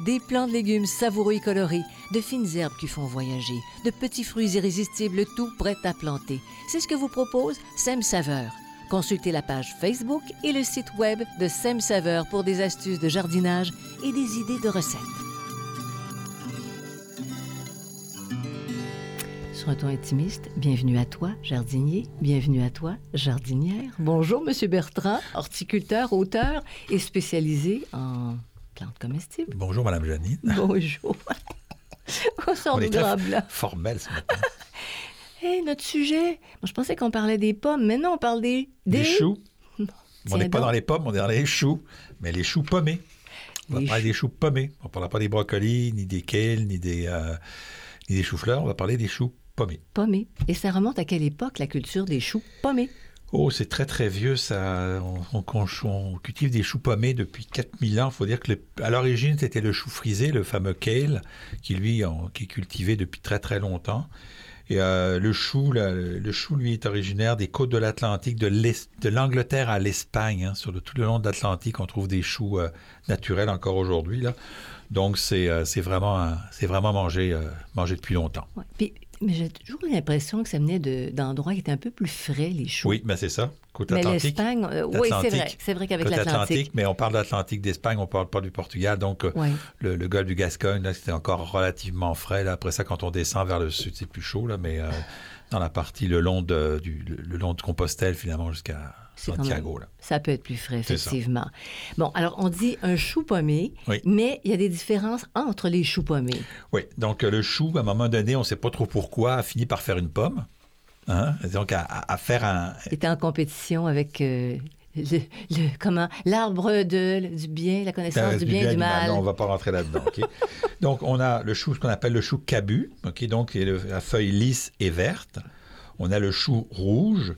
Des plants de légumes savoureux et colorés, de fines herbes qui font voyager, de petits fruits irrésistibles, tout prêt à planter. C'est ce que vous propose Sem Saveur. Consultez la page Facebook et le site web de Sem Saveur pour des astuces de jardinage et des idées de recettes. Sur un ton intimiste, bienvenue à toi, jardinier. Bienvenue à toi, jardinière. Bonjour, Monsieur Bertrand, horticulteur, auteur et spécialisé en plantes comestibles. Bonjour, Madame Janine. Bonjour. On sort du blanc. formel ce matin. Hé, notre sujet. Moi, je pensais qu'on parlait des pommes, mais non, on parle des... Des choux. On n'est pas dans les pommes, on est dans les choux, mais les choux pommés. On va Les parler des choux pommés. On ne parlera pas des brocolis, ni des kales, ni des, euh, ni des choux-fleurs. On va parler des choux pommés. Pommés. Et ça remonte à quelle époque, la culture des choux pommés? Oh, c'est très très vieux ça. On, cultive des choux pommés depuis 4000 ans. Faut dire que le- à l'origine c'était le chou frisé, le fameux kale, qui lui qui est cultivé depuis très très longtemps. Et euh, le chou, le chou lui est originaire des côtes de l'Atlantique, de l'Angleterre à l'Espagne. hein. Sur le, tout le long de l'Atlantique, on trouve des choux euh, naturels encore aujourd'hui là. Donc c'est euh, vraiment c'est vraiment mangé euh, mangé depuis longtemps. Mais j'ai toujours l'impression que ça venait de- d'endroits qui étaient un peu plus frais, les choux. Oui, ben c'est ça. Côte Mais atlantique. l'Espagne, euh, oui, c'est vrai. C'est vrai qu'avec Côte l'Atlantique. Atlantique, mais on parle d'Atlantique d'Espagne, on parle pas du Portugal. Donc, euh, le, le golfe du Gascogne, là, c'était encore relativement frais. Là. Après ça, quand on descend vers le sud, c'est plus chaud. Là, mais euh, dans la partie le long de, du, le, long de Compostelle, finalement, jusqu'à Santiago. même- Là. Ça peut être plus frais, effectivement. Bon, alors on dit un chou pommé, Oui. mais il y a des différences entre les choux pommés. Oui, donc euh, le chou, à un moment donné, on ne sait pas trop pourquoi, a fini par faire une pomme. Hein? Donc, à, faire un, Il était en compétition avec euh, le, le- comment l'arbre de du bien, la connaissance du bien et du mal. Non, on va pas rentrer là-dedans. ok? donc, on a le chou, ce qu'on appelle le chou cabu, ok? donc le- la feuille lisse et verte. On a le chou rouge,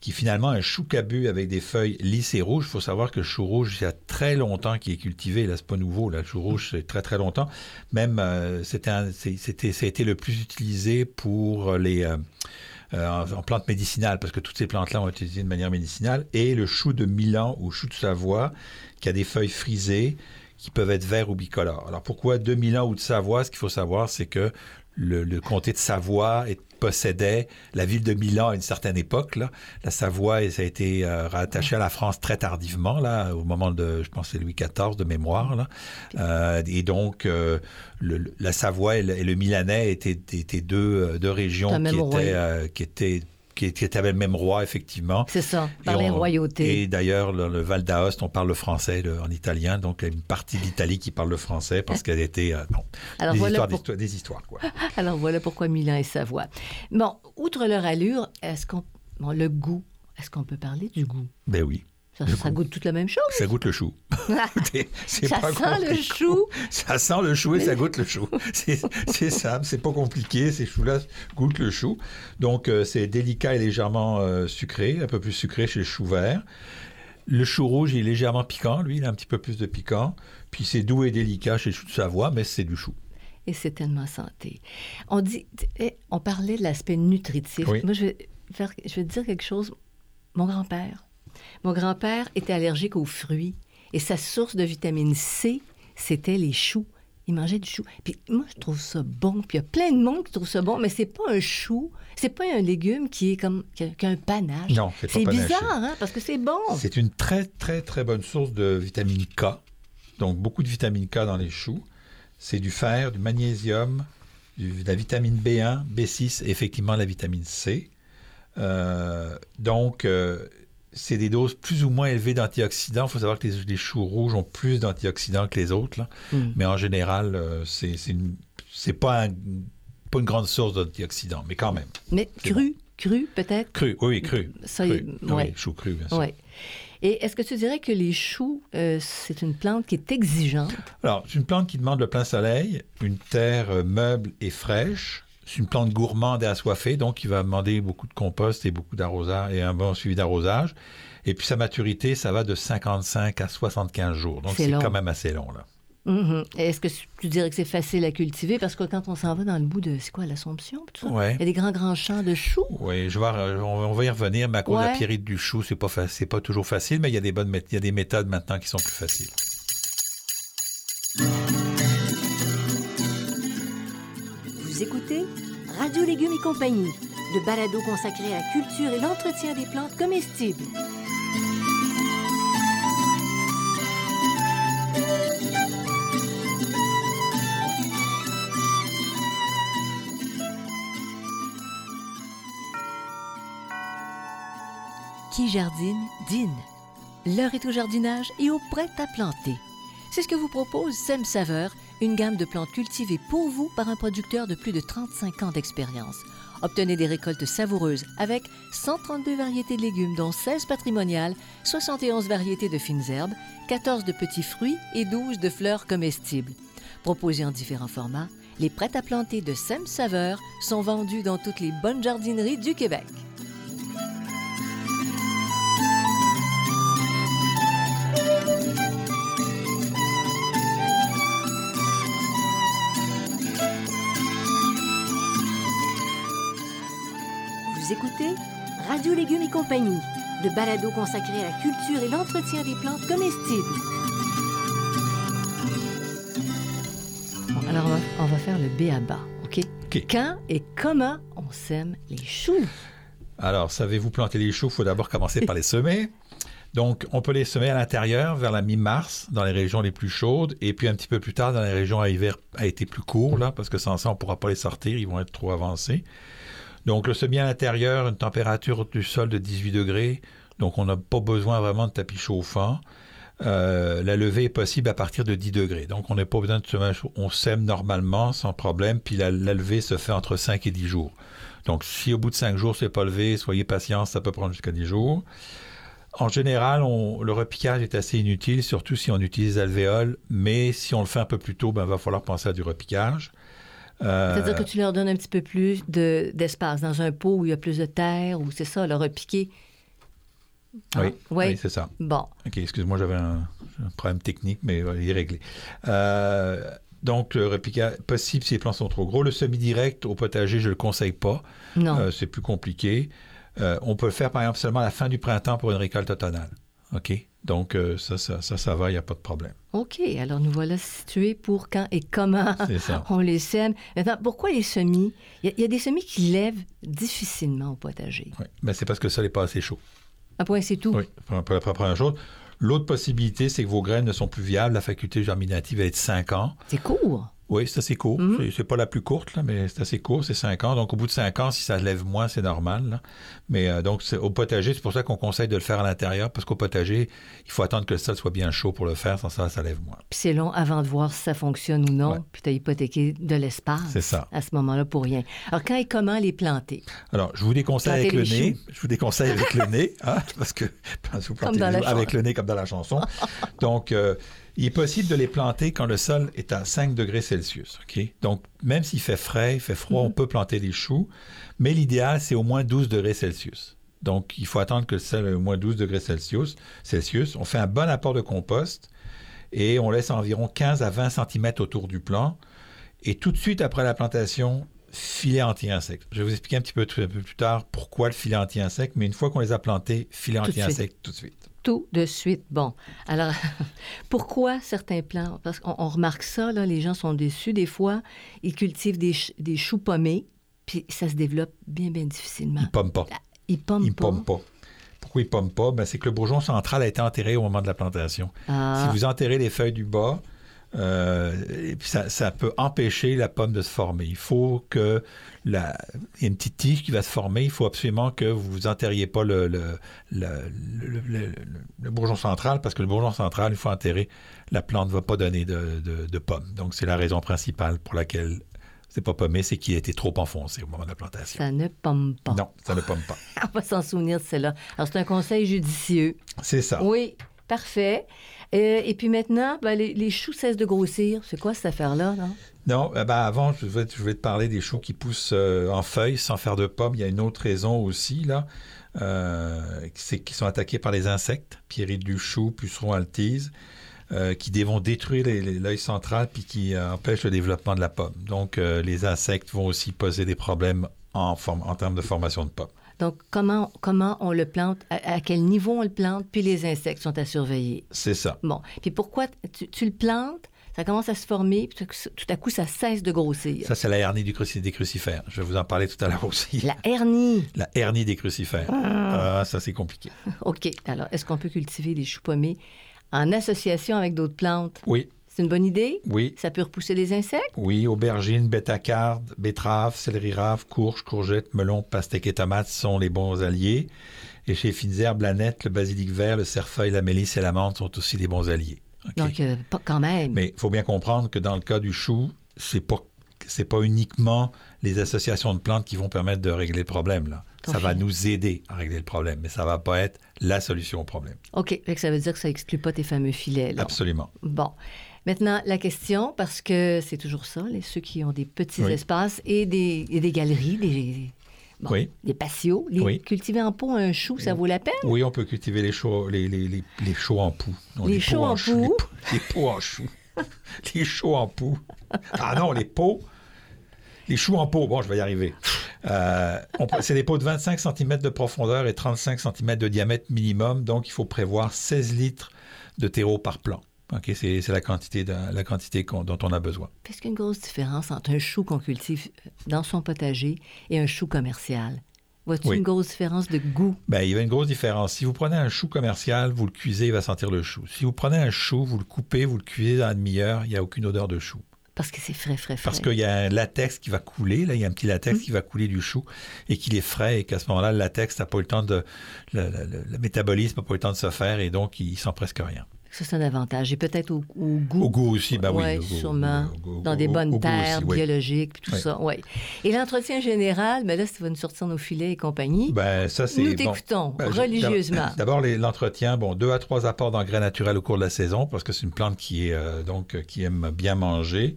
qui est finalement un chou cabu avec des feuilles lisses et rouges. Il faut savoir que le chou rouge, il y a très longtemps qu'il est cultivé. Là, c'est pas nouveau. Le chou rouge, c'est très, très longtemps. Même, euh, c'était, c'était, ça a été le plus utilisé pour les... euh, euh, en, en plantes médicinales, parce que toutes ces plantes-là ont été utilisées de manière médicinale, et le chou de Milan ou chou de Savoie, qui a des feuilles frisées, qui peuvent être verts ou bicolores. Alors pourquoi de Milan ou de Savoie? Ce qu'il faut savoir, c'est que le, le comté de Savoie est- possédait la ville de Milan à une certaine époque. Là. La Savoie, et ça a été euh, rattaché à la France très tardivement, là, au moment de, je pense, c'est Louis XIV de mémoire. Là. Euh, et donc, euh, le- la Savoie et le, et le Milanais étaient, étaient deux, euh, deux régions étaient, qui étaient qui, qui avaient le même roi, effectivement. C'est ça, par les royautés. Et d'ailleurs, le, le Val d'Aoste, on parle le français le- en italien, donc il y a une partie d'Italie qui parle le français parce qu'elle était... euh, bon, Alors des, voilà histoires, pour- d'histoires- des histoires, quoi. Alors voilà pourquoi Milan et Savoie. Bon, outre leur allure, est-ce qu'on bon, le goût, est-ce qu'on peut parler du goût? Ben oui, Ça, goûte toute la même chose. ça goûte le chou. C'est Ça pas sent le chou. Ça sent le chou et ça goûte le chou. C'est simple, c'est pas compliqué. Ces choux-là goûtent le chou. Donc, euh, c'est délicat et légèrement euh, sucré, un peu plus sucré chez le chou vert. Le chou rouge, il est légèrement piquant, lui, il a un petit peu plus de piquant. Puis c'est doux et délicat chez le chou de Savoie, mais c'est du chou. Et c'est tellement santé. On dit, on parlait de l'aspect nutritif. Oui. Moi, je vais, faire, je vais te dire quelque chose. Mon grand-père, mon grand-père était allergique aux fruits et sa source de vitamine C, c'était les choux. Il mangeait du chou. Puis moi, je trouve ça bon. Puis il y a plein de monde qui trouve ça bon, mais c'est pas un chou, c'est pas un légume qui est comme qui a, qui a un panache. Non, c'est pas C'est bizarre, hein, parce que c'est bon. C'est une très, très, très bonne source de vitamine K. Donc, beaucoup de vitamine K dans les choux. C'est du fer, du magnésium, de la vitamine B1, B6 et effectivement la vitamine C. Euh, donc, euh, c'est des doses plus ou moins élevées d'antioxydants. Il faut savoir que les, les choux rouges ont plus d'antioxydants que les autres. là. Mm. Mais en général, euh, c'est pas, un- pas une grande source d'antioxydants, mais quand même. Mais cru, cru peut-être? Cru, oui, cru. Ça, cru. ouais. Oui, choux cru, bien sûr. Oui. Et est-ce que tu dirais que les choux, euh, c'est une plante qui est exigeante? Alors, c'est une plante qui demande le plein soleil, une terre euh, meuble et fraîche. C'est une plante gourmande et assoiffée, donc il va demander beaucoup de compost et beaucoup d'arrosage et un bon suivi d'arrosage. Et puis sa maturité, ça va de 55 à 75 jours. Donc C'est quand même assez long, là. Mhm. Est-ce que tu dirais que c'est facile à cultiver? Parce que quand on s'en va dans le bout de, c'est quoi, l'Assomption? Ouais. Il y a des grands, grands champs de choux. Oui, je vais, on, va y revenir, mais à cause de la pierrite du chou, c'est pas, pas toujours facile, mais il y a des bonnes, il y a des méthodes maintenant qui sont plus faciles. Écoutez Radio Légumes et compagnie, le balado consacré à la culture et l'entretien des plantes comestibles. Qui jardine, dîne. L'heure est au jardinage et au prêt à planter. C'est ce que vous propose Sem Saveur, une gamme de plantes cultivées pour vous par un producteur de plus de 35 ans d'expérience. Obtenez des récoltes savoureuses avec 132 variétés de légumes, dont 16 patrimoniales, 71 variétés de fines herbes, 14 de petits fruits et 12 de fleurs comestibles. Proposés en différents formats, les prêts à planter de Sem Saveur sont vendus dans toutes les bonnes jardineries du Québec. Légumes et compagnie, le balado consacré à la culture et l'entretien des plantes comestibles. Alors, on va, on va faire le B à bas, OK? OK. Quand et comment on sème les choux? Alors, savez-vous planter les choux? Il faut d'abord commencer par les semer. Donc, on peut les semer à l'intérieur vers la mi-mars, dans les régions les plus chaudes, et puis un petit peu plus tard dans les régions à hiver a été plus court, là, parce que sans ça, on ne pourra pas les sortir, ils vont être trop avancés. Donc, le semis à l'intérieur, une température du sol de 18 degrés, donc on n'a pas besoin vraiment de tapis chauffant. Euh, la levée est possible à partir de 10 degrés. Donc, on n'a pas besoin de semer. On sème normalement sans problème, puis la, levée se fait entre 5 et 10 jours. Donc, si au bout de 5 jours, c'est pas levé, soyez patient, ça peut prendre jusqu'à 10 jours. En général, le repiquage est assez inutile, surtout si on utilise l'alvéole, mais si on le fait un peu plus tôt, ben, il va falloir penser à du repiquage. Euh, C'est-à-dire que tu leur donnes un petit peu plus de- d'espace dans un pot où il y a plus de terre, ou c'est ça, le repiquer? Oui, Ah, oui, oui. c'est ça. Bon. OK, excuse-moi, j'avais un, un problème technique, mais il est réglé. Euh, donc, le repiquage, possible si les plants sont trop gros. Le semi-direct au potager, je ne le conseille pas. Non. Euh, c'est plus compliqué. Euh, on peut le faire, par exemple, seulement à la fin du printemps pour une récolte automnale. OK? Donc, euh, ça, ça, ça, ça va, il n'y a pas de problème. OK. Alors, nous voilà situés pour quand et comment ça. on les sème. Maintenant, pourquoi les semis? Il y, a- il y a des semis qui lèvent difficilement au potager. Oui. Mais c'est parce que ça n'est pas assez chaud. Un point, c'est tout. Oui, pour la première chose. L'autre possibilité, c'est que vos graines ne sont plus viables. La faculté germinative, est de 5 ans. C'est court. Oui, c'est assez court. Mhm. C'est- C'est pas la plus courte, là, mais c'est assez court, c'est 5 ans. Donc, au bout de 5 ans, si ça lève moins, c'est normal. là. Mais euh, donc, au potager, c'est pour ça qu'on conseille de le faire à l'intérieur, parce qu'au potager, il faut attendre que le sol soit bien chaud pour le faire, sans ça, ça lève moins. Puis c'est long avant de voir si ça fonctionne ou non. Ouais. Puis tu as hypothéqué de l'espace. C'est ça. À ce moment-là, pour rien. Alors, quand et comment les planter? Alors, je vous déconseille avec le nez. Je vous déconseille avec le nez, hein, parce que parce que vous plantez dans les la choux avec le nez comme dans la chanson. Donc, euh, il est possible de les planter quand le sol est à 5 degrés Celsius. Donc, même s'il fait frais, il fait froid, on peut planter des choux, mais l'idéal, c'est au moins 12 degrés Celsius. Donc, il faut attendre que le sol ait au moins 12 degrés Celsius. Celsius. On fait un bon apport de compost et on laisse environ 15 à 20 cm autour du plant. Et tout de suite après la plantation, filet anti-insecte. Je vais vous expliquer un petit peu, un peu plus tard pourquoi le filet anti-insecte, mais une fois qu'on les a plantés, filet anti-insecte tout de suite. Tout de suite. Bon. Alors, pourquoi certains plants? Parce qu'on on remarque ça, là, les gens sont déçus. Des fois, ils cultivent des, ch- des choux pommés, puis ça se développe bien, bien difficilement. Ils pomment pas. Ils pomment Ils pas. pomment pas. Pourquoi ils pomment pas? Ben, c'est que le bourgeon central a été enterré au moment de la plantation. Ah, Si vous enterrez les feuilles du bas, Euh, et puis ça, ça peut empêcher la pomme de se former. Il faut que la, il y a une petite tige qui va se former. Il faut absolument que vous enterriez pas le, le, bourgeon central parce que le bourgeon central, il faut enterrer. La plante ne va pas donner de, de, de pommes. Donc c'est la raison principale pour laquelle c'est pas pommé, c'est qu'il a été trop enfoncé au moment de la plantation. Ça ne pomme pas. Non, ça ne pomme pas. On va s'en souvenir de cela. Alors, c'est un conseil judicieux. C'est ça. Oui, parfait. Euh, et puis maintenant, ben, les, choux cessent de grossir. C'est quoi cette affaire-là? non? Non, euh, ben avant, je vais, te parler des choux qui poussent euh, en feuilles sans faire de pommes. Il y a une autre raison aussi, là. C'est qu'ils sont attaqués par les insectes, pierrides du chou, pucerons altise, euh, qui vont détruire l'œil central puis qui empêchent le développement de la pomme. Donc, les insectes vont aussi poser des problèmes en, en termes de formation de pommes. Donc, comment, comment on le plante? À, à quel niveau on le plante? Puis les insectes sont à surveiller. C'est ça. Bon. Puis pourquoi tu, tu le plantes, ça commence à se former, puis tout, tout à coup, ça cesse de grossir. Ça, c'est la hernie du cruci- des crucifères. Je vais vous en parler tout à l'heure aussi. La hernie. La hernie des crucifères. Ah, ça, c'est compliqué. OK. Alors, est-ce qu'on peut cultiver des choux pommés en association avec d'autres plantes? Oui, C'est une bonne idée? oui. Ça peut repousser les insectes? Oui, aubergines, bétacarde, betterave, céleri rave, courge, courgette, melon, pastèque et tomates sont les bons alliés. Et chez Fines Herbes, la nette, le basilic vert, le cerfeuil, la mélisse et la menthe sont aussi des bons alliés. Donc, euh, pas quand même. Mais il faut bien comprendre que dans le cas du chou, c'est pas c'est pas uniquement les associations de plantes qui vont permettre de régler le problème là. Ça va nous aider à régler le problème, mais ça va pas être la solution au problème. OK. Ça veut dire que ça exclut pas tes fameux filets. Là. Absolument. Bon. Maintenant, la question, parce que c'est toujours ça, les, ceux qui ont des petits Oui. espaces et des, et des galeries, des, bon, Oui. des patios, les, Oui. cultiver en pot un chou, ça vaut la peine? Oui, on peut cultiver les choux, les, les, les, les choux en poux. Non, Les choux en chou- poux? Les, pots en chou. les choux en poux. Ah non, les pots. Les choux en pot. Bon, je vais y arriver. Euh, c'est des pots de 25 cm de profondeur et 35 cm de diamètre minimum. Donc, il faut prévoir 16 litres de terreau par plant. C'est la quantité, de- la quantité qu'on- dont on a besoin. Est-ce qu'il y a une grosse différence entre un chou qu'on cultive dans son potager et un chou commercial? Vois-tu Oui. une grosse différence de goût? Ben, il y a une grosse différence. Si vous prenez un chou commercial, vous le cuisez, il va sentir le chou. Si vous prenez un chou, vous le coupez, vous le cuisez dans la demi-heure, il n'y a aucune odeur de chou. Parce que c'est frais, frais, frais. Parce qu'il y a un latex qui va couler, là, il y a un petit latex Hum. qui va couler du chou et qu'il est frais et qu'à ce moment-là, le latex n'a pas eu le temps de. Le, le- le métabolisme n'a pas eu le temps de se faire et donc il sent presque rien. Ça, c'est un avantage. Et peut-être au, au goût. Au goût aussi, ben oui. Ouais, goût, sûrement. goût, dans des bonnes terres aussi, oui. biologiques, puis tout Oui. ça. Oui. Et l'entretien général, mais là, si tu vas nous sortir nos filets et compagnie, Ben, ça, c'est. nous bon. t'écoutons Ben, religieusement. D'abord, l'entretien, bon, deux à trois apports d'engrais naturels au cours de la saison, parce que c'est une plante qui est euh, donc euh, qui aime bien manger.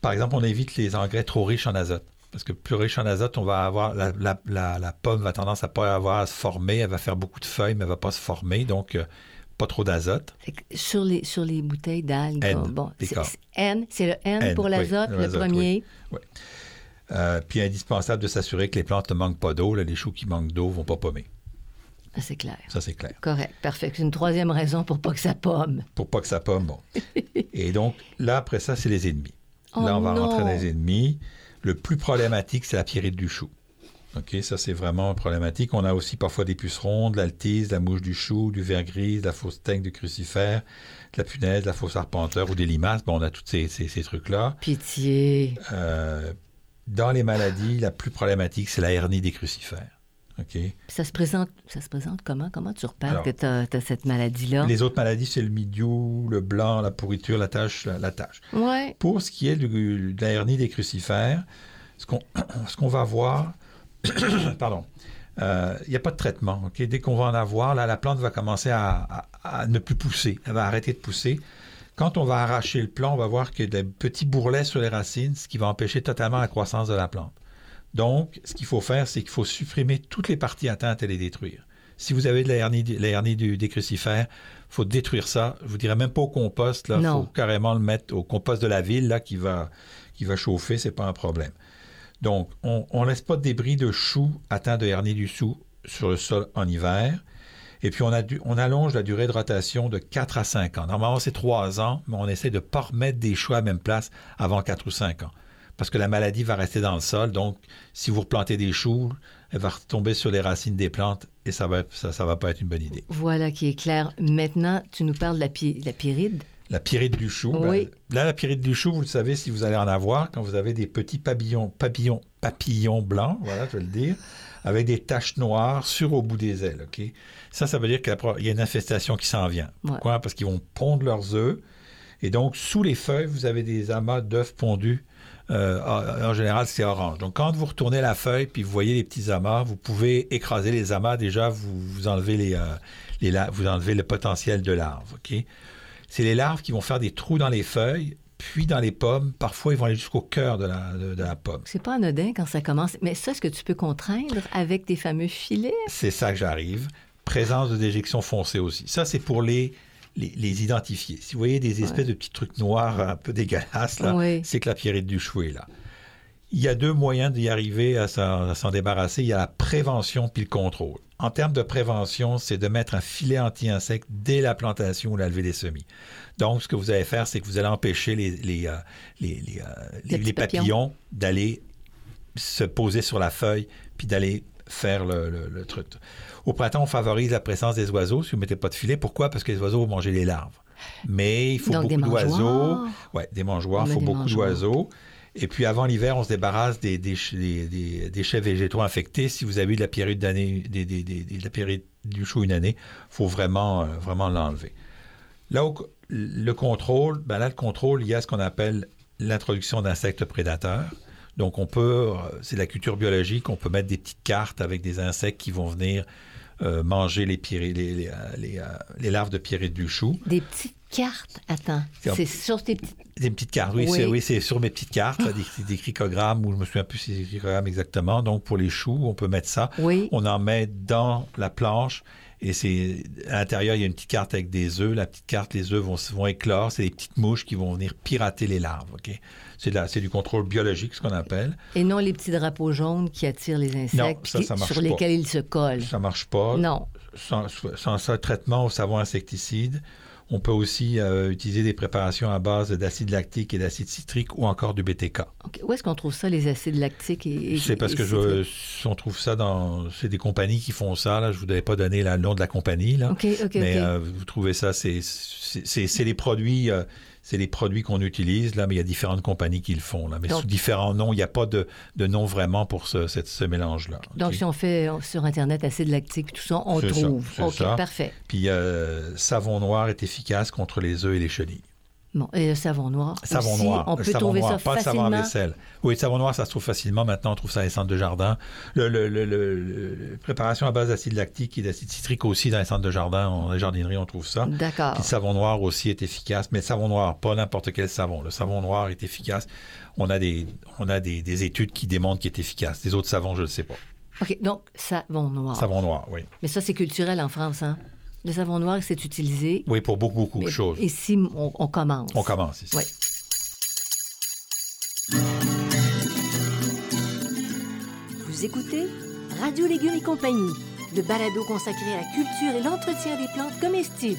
Par exemple, on évite les engrais trop riches en azote. Parce que plus riche en azote, on va avoir la, la- la- la pomme va tendance à pas avoir à se former, elle va faire beaucoup de feuilles, mais elle va pas se former, donc euh, pas trop d'azote. Sur les, sur les bouteilles d'algues, N, bon, c'est le N, N, pour oui, l'azote, le premier. Euh, puis indispensable de s'assurer que les plantes ne manquent pas d'eau. Là, Les choux qui manquent d'eau vont pas pommer. Ah, c'est clair. Ça, c'est clair. Correct, parfait. C'est une troisième raison pour pas que ça pomme. Pour pas que ça pomme, bon. Et donc, là, après ça, c'est les ennemis. Oh là, on va non! rentrer dans les ennemis. Le plus problématique, c'est la pierrite du chou. OK, ça, c'est vraiment problématique. On a aussi parfois des pucerons, de l'altise, de la mouche du chou, du ver gris, de la fausse teigne du crucifère, de la punaise, de la fausse arpenteur ou des limaces. Bon, on a tous ces, ces- ces trucs-là. Pitié. Euh, dans les maladies, la plus problématique, c'est la hernie des crucifères. OK? Ça se présente, ça se présente comment? Comment tu repères que tu as, cette maladie-là? Les autres maladies, c'est le milieu, le blanc, la pourriture, la tache, la, la tache. Ouais. Pour ce qui est du- de la hernie des crucifères, ce qu'on ce qu'on va voir, pardon, euh, il n'y a pas de traitement. ok? Dès qu'on va en avoir, là, la plante va commencer à, à- à ne plus pousser. Elle va arrêter de pousser. Quand on va arracher le plant, on va voir qu'il y a des petits bourrelets sur les racines, ce qui va empêcher totalement la croissance de la plante. Donc, ce qu'il faut faire, c'est qu'il faut supprimer toutes les parties atteintes et les détruire. Si vous avez de la hernie, la hernie du, des crucifères, il faut détruire ça. Je vous dirais même pas au compost. Il Non. faut carrément le mettre au compost de la ville là, qui, va, qui va chauffer. C'est pas un problème. Donc, on ne laisse pas de débris de choux atteints de hernie du sou sur le sol en hiver. Et puis, on, allonge la durée de rotation de 4 à 5 ans. Normalement, c'est 3 ans, mais on essaie de ne pas remettre des choux à même place avant 4 ou 5 ans. Parce que la maladie va rester dans le sol. Donc, si vous replantez des choux, elle va retomber sur les racines des plantes et ça va, ça, ça va pas être une bonne idée. Voilà qui est clair. Maintenant, tu nous parles de la, pi- la pyride. La pyrite du chou. ben, là, la pyrite du chou, vous le savez si vous allez en avoir quand vous avez des petits papillons, papillons, papillons blancs, voilà, je vais le dire, avec des taches noires sur au bout des ailes. ok? Ça, ça veut dire qu'il y a une infestation qui s'en vient. Ouais. Pourquoi? Parce qu'ils vont pondre leurs œufs. Et donc, sous les feuilles, vous avez des amas d'œufs pondus. Euh, en en général, c'est orange. Donc, quand vous retournez la feuille puis vous voyez les petits amas, vous pouvez écraser les amas. Déjà, vous, vous enlevez les, euh, les vous enlevez le potentiel de larves. ok? C'est les larves qui vont faire des trous dans les feuilles, puis dans les pommes. Parfois, ils vont aller jusqu'au cœur de la, de- de la pomme. C'est pas anodin quand ça commence. Mais ça, est-ce que tu peux contraindre avec des fameux filets? C'est ça que j'arrive. Présence de déjection foncée aussi. Ça, c'est pour les, les, les identifier. Si vous voyez des espèces de petits trucs noirs un peu dégueulasses, là, c'est que la pierrite du chou est là. Il y a deux moyens d'y arriver à s'en débarrasser. Il y a la prévention puis le contrôle. En termes de prévention, c'est de mettre un filet anti-insecte dès la plantation ou la levée des semis. Donc, ce que vous allez faire, c'est que vous allez empêcher les, les, euh, les, les, euh, les- papillons. d'aller se poser sur la feuille puis d'aller faire le, le- le truc. Au printemps, on favorise la présence des oiseaux si vous ne mettez pas de filet. Pourquoi? Parce que les oiseaux vont manger les larves. Mais il faut Donc, beaucoup d'oiseaux. Ouais, des mangeoires. Il faut beaucoup d'oiseaux. Et puis avant l'hiver, on se débarrasse des, déchets végétaux infectés. Si vous avez eu de la pyrite, d'année, de la pyrite du chou une année, il faut vraiment, euh, vraiment l'enlever. Là où le contrôle, ben là, le contrôle, il y a ce qu'on appelle l'introduction d'insectes prédateurs. Donc, on peut, euh, c'est la culture biologique, on peut mettre des petites cartes avec des insectes qui vont venir euh, manger les, pyri- les, les, euh, les, euh, les larves de pyrite du chou. Des petites cartes. Attends. C'est sur tes petites. Des petites cartes, oui, Oui. c'est oui, sur mes petites cartes, là, des, des cricogrammes, ou je me souviens plus si c'est des cricogrammes exactement. Donc, pour les choux, on peut mettre ça. Oui. On en met dans la planche et c'est à l'intérieur, il y a une petite carte avec des œufs. La petite carte, les œufs vont, vont éclore. C'est des petites mouches qui vont venir pirater les larves. ok? C'est du contrôle biologique, ce qu'on appelle. Et non les petits drapeaux jaunes qui attirent les insectes Non, ça, puis ça marche sur pas. lesquels ils se collent. Ça marche pas. Non. Sans, sans ça, traitement au savon insecticide. On peut aussi euh, utiliser des préparations à base d'acide lactique et d'acide citrique ou encore du BTK. Où est-ce qu'on trouve ça, les acides lactiques et, et- C'est parce et que je, on trouve ça dans. C'est des compagnies qui font ça. Là. Je ne vous avais pas donné le nom de la compagnie. Là. Mais euh, vous trouvez ça, c'est les produits. euh, c'est les produits qu'on utilise, là, mais il y a différentes compagnies qui le font. Là, mais Donc- sous différents noms, il n'y a pas de, de nom vraiment pour ce, cette- ce mélange-là. Donc, si on fait euh, sur Internet acide lactique, tout ça, on ça, trouve. c'est OK, ça. parfait. Puis euh, savon noir est efficace contre les œufs et les chenilles. Bon, et le savon noir. Savon aussi, noir. On peut savon trouver noir, ça pas le savon à facilement. vaisselle. Oui, le savon noir, ça se trouve facilement. Maintenant, on trouve ça dans les centres de jardin. Le, le- le- préparation à base d'acide lactique et d'acide citrique aussi dans les centres de jardin. Dans les jardineries, on trouve ça. D'accord. Puis le savon noir aussi est efficace, mais le savon noir, pas n'importe quel savon. Le savon noir est efficace. On a des, on a des, des études qui démontrent qu'il est efficace. Les autres savons, je ne sais pas. OK, donc, savon noir. Savon noir, oui. Mais ça, c'est culturel en France, hein? Le savon noir, c'est utilisé. Oui, pour beaucoup, beaucoup de choses. Ici, on, on commence. On commence ici. Oui. Vous écoutez Radio Légumes et compagnie, le balado consacré à la culture et l'entretien des plantes comestibles.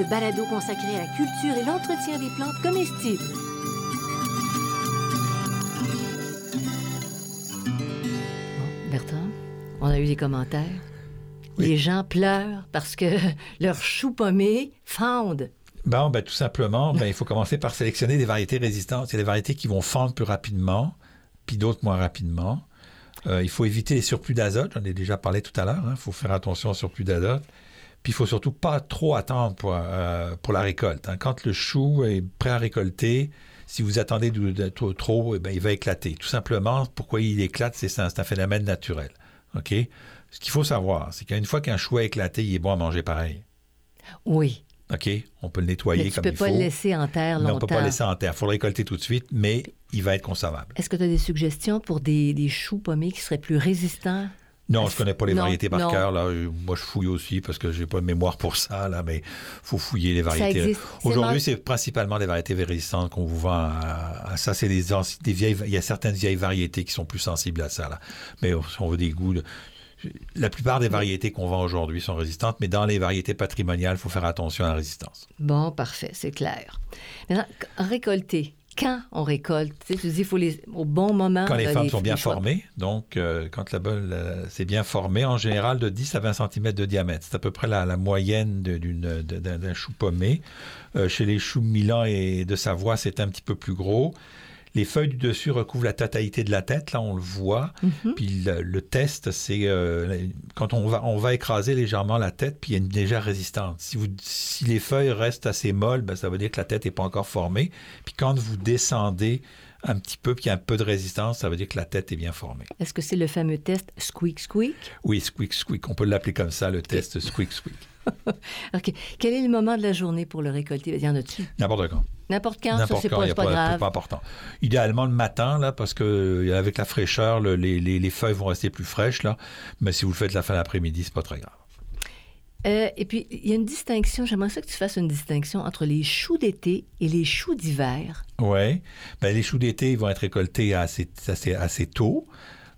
Compagnie, le balado consacré à la culture et l'entretien des plantes comestibles. Bon, Bertrand, on a eu des commentaires. Oui. Les gens pleurent parce que leurs choux pommés fendent. Bon, ben, tout simplement, ben, il faut commencer par sélectionner des variétés résistantes. Il y a des variétés qui vont fendre plus rapidement, puis d'autres moins rapidement. Euh, il faut éviter les surplus d'azote. J'en ai déjà parlé tout à l'heure. hein. Il faut faire attention au surplus d'azote. Puis il faut surtout pas trop attendre pour, euh, pour la récolte. hein. Quand le chou est prêt à récolter, si vous attendez de, de- trop, trop, eh ben, il va éclater. Tout simplement, pourquoi il éclate, c'est ça, c'est un phénomène naturel. OK? Ce qu'il faut savoir, c'est qu'une fois qu'un chou a éclaté, il est bon à manger pareil. Oui. OK? On peut le nettoyer Mais tu comme peux il pas faut. le laisser en terre mais on longtemps. peut pas le laisser en terre. Il faut le récolter tout de suite, mais il va être conservable. Est-ce que tu as des suggestions pour des, des choux pommés qui seraient plus résistants? Non, je connais pas les Non, variétés par non. cœur. Là. Moi, je fouille aussi parce que j'ai pas de mémoire pour ça, là, mais faut fouiller les variétés. Aujourd'hui, c'est principalement des variétés résistantes qu'on vous vend. À, à ça, c'est des, des vieilles. Il y a certaines vieilles variétés qui sont plus sensibles à ça. Là. Mais si on veut des goûts. de- La plupart des variétés qu'on vend aujourd'hui sont résistantes, mais dans les variétés patrimoniales, il faut faire attention à la résistance. Bon, parfait, c'est clair. Maintenant, récolter. Quand on récolte, tu, sais, tu dis il faut les au bon moment. Quand les femmes sont bien formées, donc euh, quand la bolle euh, c'est bien formé, en général de 10 à 20 cm de diamètre. C'est à peu près la, la moyenne d'un d'un chou pommé. Euh, chez les choux de Milan et de Savoie, c'est un petit peu plus gros. Les feuilles du dessus recouvrent la totalité de la tête, là on le voit. Mhm. Puis le, le test, c'est euh, quand on va, on va écraser légèrement la tête, puis il y a une légère résistance. Si, vous, si les feuilles restent assez molles, ben, ça veut dire que la tête n'est pas encore formée. Puis quand vous descendez un petit peu, puis il y a un peu de résistance, ça veut dire que la tête est bien formée. Est-ce que c'est le fameux test squeak squeak? Oui, squeak squeak, on peut l'appeler comme ça, le test squeak squeak. OK. Quel est le moment de la journée pour le récolter? Il y en a-tu? N'importe quand. N'importe quand, ça, N'importe c'est pas, pas, pas, grave. pas important. Idéalement le matin, là, parce que euh, avec la fraîcheur, le- les, les- les feuilles vont rester plus fraîches, là. Mais si vous le faites la fin d'après-midi, c'est pas très grave. Euh, et puis, il y a une distinction, j'aimerais ça que tu fasses une distinction entre les choux d'été et les choux d'hiver. Oui. Ben, les choux d'été, ils vont être récoltés assez, assez, assez tôt.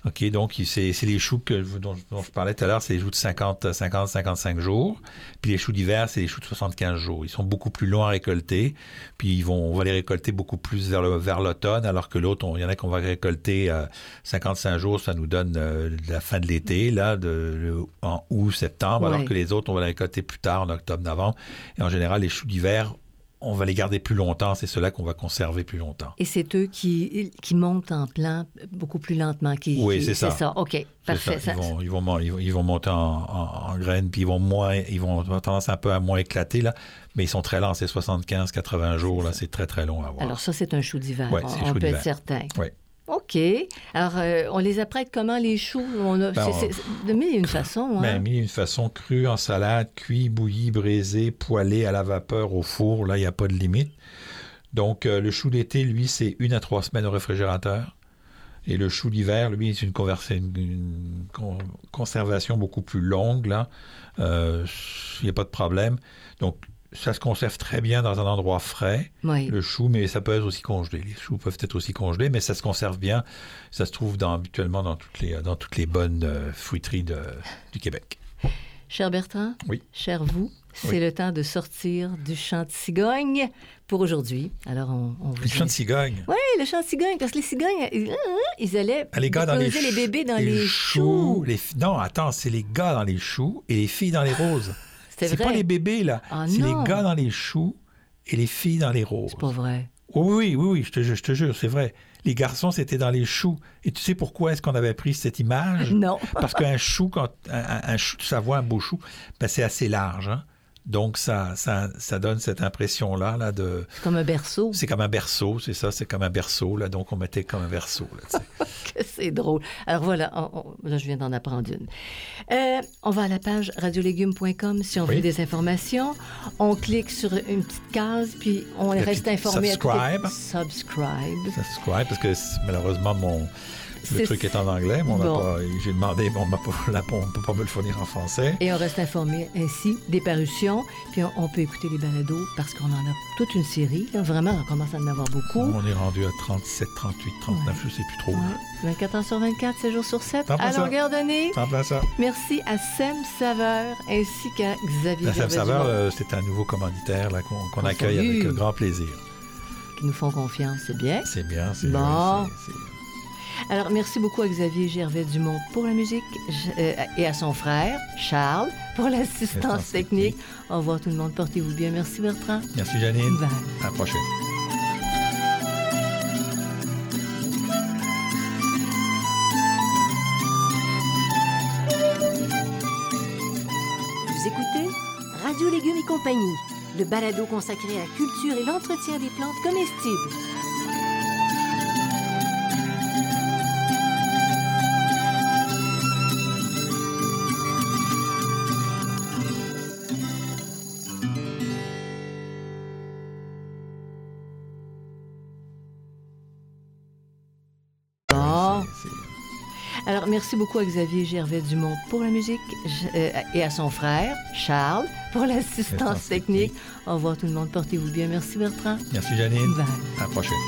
OK, donc c'est c'est les choux que, dont, dont je parlais tout à l'heure, c'est les choux de 50, 50, 55 jours. Puis les choux d'hiver, c'est les choux de 75 jours. Ils sont beaucoup plus longs à récolter. Puis ils vont, on va les récolter beaucoup plus vers le- vers l'automne, alors que l'autre, il y en a qu'on va récolter euh, 55 jours, ça nous donne euh, la fin de l'été, là, de, le- en août, septembre, alors que les autres, on va les récolter plus tard, en octobre, novembre. Et en général, les choux d'hiver, on va les garder plus longtemps. C'est ceux-là qu'on va conserver plus longtemps. Et c'est eux qui, qui montent en plan beaucoup plus lentement. Qui, Oui, c'est ça. C'est ça, OK. Parfait. ça. Ils, vont, ils, vont, ils, vont, ils vont monter en, en, en graines, puis ils vont moins, ils vont avoir tendance un peu à moins éclater, là. Mais ils sont très lents, c'est 75, 80 jours, là. C'est très, très long à avoir. Alors ça, c'est un chou d'hiver. Ouais, on on peut être certain. Oui. OK. Alors, euh, on les apprête comment, les choux? On a, Ben, c'est- on- c'est- de mille et une façon. Ben, Hein? mis d'une façon crue, en salade, cuit, bouilli, braisé, poêlé, à la vapeur, au four, là, il n'y a pas de limite. Donc, euh, le chou d'été, lui, c'est une à trois semaines au réfrigérateur. Et le chou d'hiver, lui, c'est une, une- une con- conservation beaucoup plus longue, là. Euh, Il n'y a pas de problème. Donc, ça se conserve très bien dans un endroit frais, oui. le chou, mais ça peut être aussi congelé. Les choux peuvent être aussi congelés, mais ça se conserve bien. Ça se trouve dans, habituellement dans toutes les, dans toutes les bonnes euh, fruiteries de- du Québec. Cher Bertrand, Oui. cher vous, c'est Oui. le temps de sortir du chant de cigogne pour aujourd'hui. Alors, on, on vous Le chant de cigogne? Oui, le chant de cigogne, parce que les cigognes, ils, ils allaient Ah, Les gars dans les, les bébés dans les, choux. les fi- non, attends, c'est les gars dans les choux et les filles dans les roses. C'est pas les bébés, là. Ah, c'est les gars dans les choux et les filles dans les roses. C'est pas vrai. Oui, oui, oui, oui, je te, jure- je te jure, c'est vrai. Les garçons, c'était dans les choux. Et tu sais pourquoi est-ce qu'on avait pris cette image? Non. Parce qu'un chou, quand un, chou de Savoie, un beau chou, ben, c'est assez large. hein. Donc, ça, ça, ça donne cette impression-là là, de... C'est comme un berceau. C'est comme un berceau, c'est ça, c'est comme un berceau. Là, donc, on mettait comme un berceau. C'est drôle. Alors voilà, on- on- là, je viens d'en apprendre une. Euh, on va à la page radiolégumes.com si on Oui. veut des informations. On clique sur une petite case, puis on reste informé. à toutes les- subscribe. Subscribe. Subscribe, parce que malheureusement, mon, le truc est en anglais. mais on m'a Bon. pas- J'ai demandé, mais on ne peut pas me le fournir en français. Et on reste informé ainsi des parutions. Puis on, on peut écouter les balados parce qu'on en a toute une série. là. Vraiment, on commence à en avoir beaucoup. On est rendu à 37, 38, 39, je ne sais plus trop. Ouais. 24 heures sur 24, 7 jours sur 7, T'en à longueur ça? Merci à Sem Saveur ainsi qu'à Xavier La Femme Gervais-Dumont, Saveur, euh, c'est un nouveau commanditaire qu'on qu'on On accueille avec euh, grand plaisir. qui nous font confiance, c'est bien. C'est bien. c'est- Bon. Alors, merci beaucoup à Xavier Gervais-Dumont pour la musique euh, et à son frère, Charles, pour l'assistance technique. Au revoir tout le monde, portez-vous bien. Merci Bertrand. Merci Janine. Bye. À la prochaine. Vous écoutez compagnie, le balado consacré à la culture et l'entretien des plantes comestibles. Alors, merci beaucoup à Xavier Gervais Dumont pour la musique je- euh, et à son frère, Charles, pour l'assistance L'assistance technique. Au revoir tout le monde. Portez-vous bien. Merci Bertrand. Merci Janine. Bye. À la prochaine.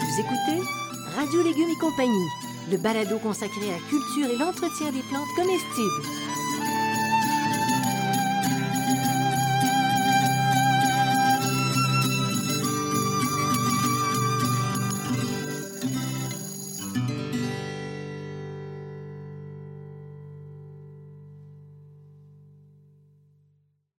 Vous écoutez Radio Légumes et compagnie, le balado consacré à la culture et l'entretien des plantes comestibles.